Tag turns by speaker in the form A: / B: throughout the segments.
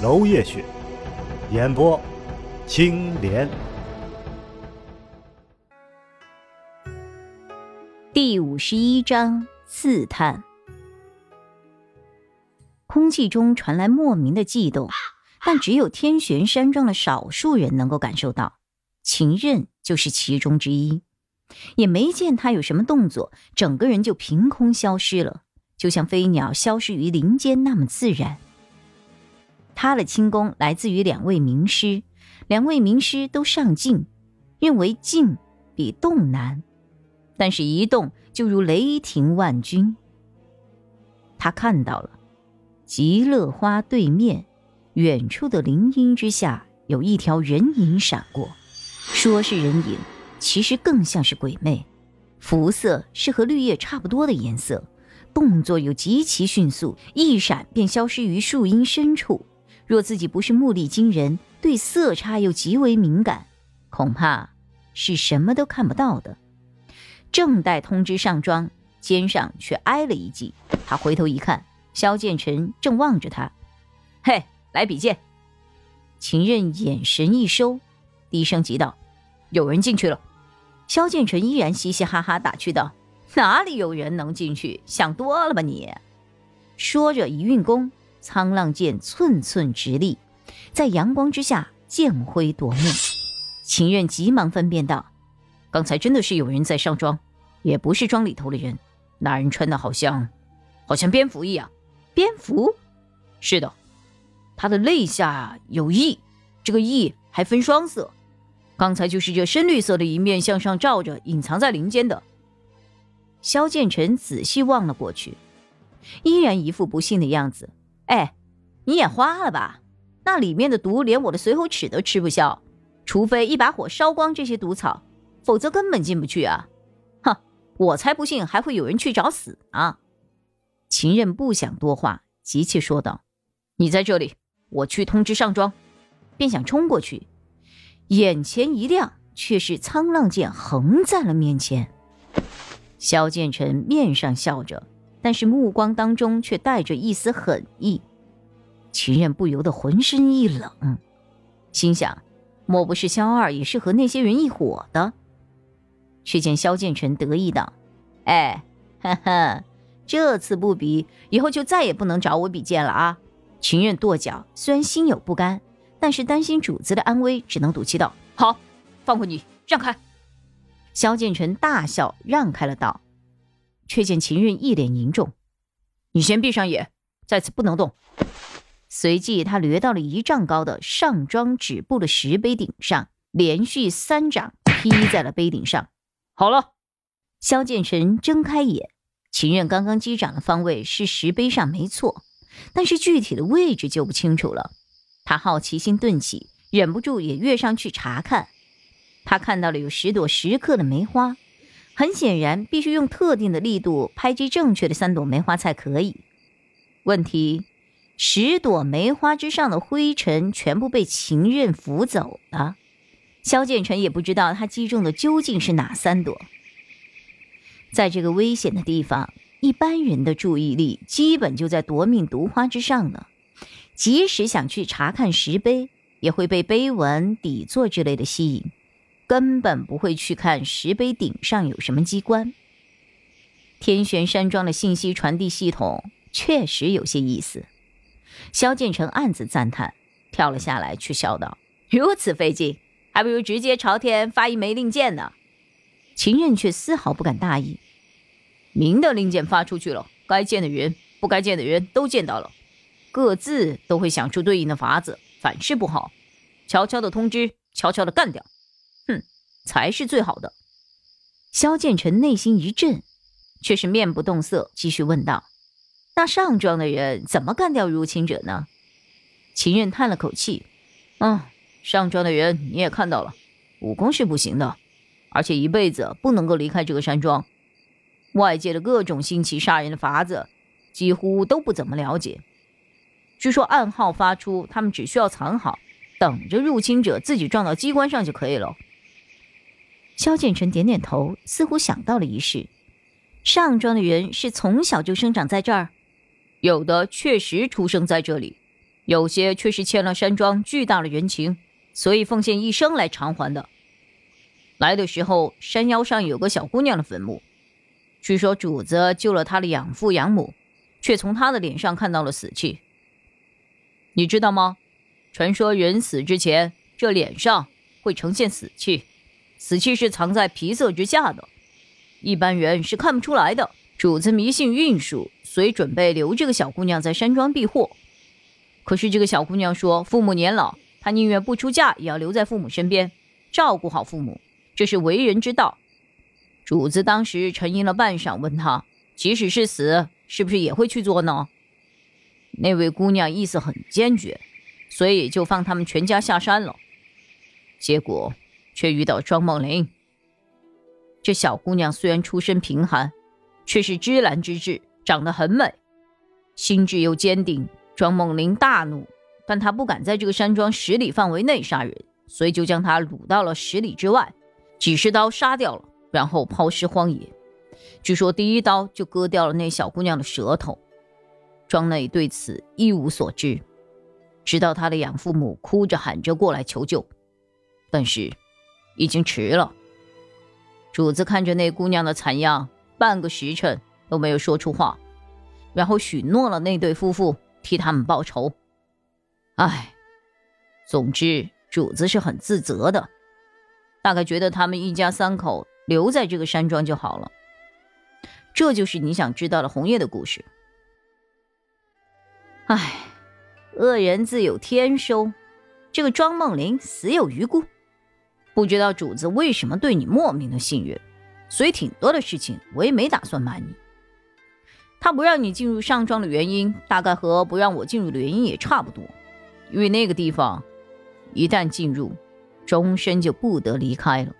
A: 楼夜雪，演播，青莲。
B: 第五十一章刺探。空气中传来莫名的悸动，但只有天玄山庄的少数人能够感受到。秦任就是其中之一，也没见他有什么动作，整个人就凭空消失了，就像飞鸟消失于林间那么自然。他的轻功来自于两位名师，两位名师都上静，认为静比动难，但是一动就如雷霆万钧。他看到了极乐花对面，远处的林荫之下有一条人影闪过，说是人影，其实更像是鬼魅，肤色是和绿叶差不多的颜色，动作又极其迅速，一闪便消失于树荫深处。若自己不是目力惊人，对色差又极为敏感，恐怕是什么都看不到的。正待通知上庄，肩上却挨了一记。他回头一看，萧剑尘正望着他。嘿，来比剑！秦任眼神一收，低声急道：“有人进去了。”萧剑尘依然嘻嘻哈哈打趣道：“哪里有人能进去？想多了吧你！”说着一运功。沧浪剑寸寸直立，在阳光之下剑辉夺目。秦任急忙分辨道：“刚才真的是有人在上庄，也不是庄里头的人。那人穿的好像，好像蝙蝠一样。蝙蝠？是的，他的肋下有翼，这个翼还分双色。刚才就是这深绿色的一面向上照着，隐藏在林间的。”萧剑尘仔细望了过去，依然一副不信的样子。哎，你眼花了吧？那里面的毒连我的随喉齿都吃不消，除非一把火烧光这些毒草，否则根本进不去啊！哼，我才不信还会有人去找死呢！秦任不想多话，急切说道：“你在这里，我去通知上庄。”便想冲过去，眼前一亮，却是沧浪剑横在了面前。萧剑尘面上笑着。但是目光当中却带着一丝狠意，秦任不由得浑身一冷，心想：莫不是萧二也是和那些人一伙的？却见萧剑尘得意道：“哎，哈哈，这次不比，以后就再也不能找我比剑了啊！”秦任跺脚，虽然心有不甘，但是担心主子的安危，只能赌气道：“好，放过你，让开。”萧剑臣大笑，让开了道。却见秦任一脸凝重，你先闭上眼，在此不能动。随即，他掠到了一丈高的上庄止步的石碑顶上，连续三掌劈在了碑顶上。好了，萧剑尘睁开眼，秦任刚刚击掌的方位是石碑上没错，但是具体的位置就不清楚了。他好奇心顿起，忍不住也跃上去查看。他看到了有十朵十克的梅花。很显然，必须用特定的力度拍击正确的三朵梅花才可以。问题，十朵梅花之上的灰尘全部被秦刃拂走了。萧剑尘也不知道他击中的究竟是哪三朵。在这个危险的地方，一般人的注意力基本就在夺命毒花之上了。即使想去查看石碑，也会被碑文、底座之类的吸引。根本不会去看石碑顶上有什么机关。天玄山庄的信息传递系统确实有些意思。萧建成暗自赞叹，跳了下来，却笑道：“如此费劲，还不如直接朝天发一枚令箭呢。”秦任却丝毫不敢大意：“明的令箭发出去了，该见的人、不该见的人都见到了，各自都会想出对应的法子，反噬不好。悄悄的通知，悄悄的干掉。”才是最好的。萧剑尘内心一震，却是面不动色，继续问道：“那上庄的人怎么干掉入侵者呢？”秦任叹了口气：“嗯，上庄的人你也看到了，武功是不行的，而且一辈子不能够离开这个山庄。外界的各种新奇杀人的法子，几乎都不怎么了解。据说暗号发出，他们只需要藏好，等着入侵者自己撞到机关上就可以了。”萧建成点点头，似乎想到了一事：上庄的人是从小就生长在这儿。有的确实出生在这里，有些却是欠了山庄巨大的人情，所以奉献一生来偿还的。来的时候，山腰上有个小姑娘的坟墓，据说主子救了他的养父养母，却从他的脸上看到了死气。你知道吗？传说人死之前，这脸上会呈现死气，死气是藏在皮色之下的，一般人是看不出来的。主子迷信运数，所以准备留这个小姑娘在山庄避祸。可是这个小姑娘说，父母年老，她宁愿不出嫁，也要留在父母身边，照顾好父母，这是为人之道。主子当时沉吟了半晌，问她：“即使是死，是不是也会去做呢？”那位姑娘意思很坚决，所以就放他们全家下山了。结果却遇到庄梦玲。这小姑娘虽然出身贫寒。却是芝兰之志，长得很美，心智又坚定。庄梦玲大怒，但她不敢在这个山庄十里范围内杀人，所以就将她掳到了十里之外，几十刀杀掉了，然后抛尸荒野。据说第一刀就割掉了那小姑娘的舌头。庄内对此一无所知，直到他的养父母哭着喊着过来求救，但是已经迟了。主子看着那姑娘的惨样。半个时辰都没有说出话，然后许诺了那对夫妇替他们报仇。唉，总之主子是很自责的，大概觉得他们一家三口留在这个山庄就好了。这就是你想知道的红叶的故事。唉，恶人自有天收，这个庄梦玲死有余辜，不知道主子为什么对你莫名的信任。所以挺多的事情我也没打算瞒你。他不让你进入上庄的原因，大概和不让我进入的原因也差不多。因为那个地方，一旦进入，终身就不得离开了。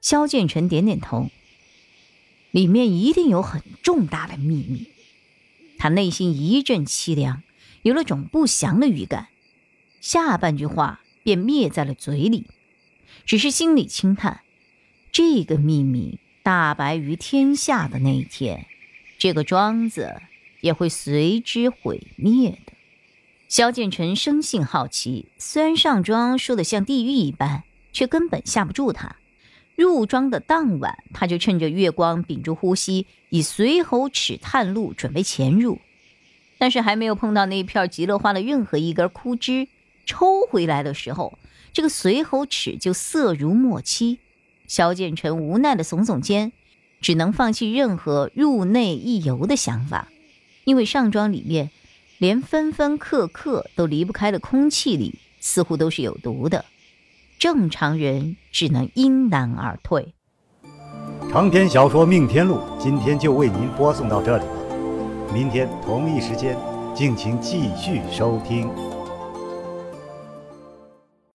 B: 萧建成点点头，里面一定有很重大的秘密。他内心一阵凄凉，有了种不祥的预感。下半句话便灭在了嘴里，只是心里轻叹。这个秘密大白于天下的那一天，这个庄子也会随之毁灭的。萧建成生性好奇，虽然上庄说的像地狱一般，却根本吓不住他。入庄的当晚，他就趁着月光屏住呼吸，以随喉齿探路，准备潜入。但是还没有碰到那片极乐花的任何一根枯枝，抽回来的时候，这个随喉齿就色如墨漆。萧建成无奈的耸耸肩，只能放弃任何入内一游的想法，因为上庄里面连分分刻刻都离不开的空气里，似乎都是有毒的。正常人只能因难而退。
A: 长篇小说《命天录》今天就为您播送到这里了，明天同一时间，敬请继续收听。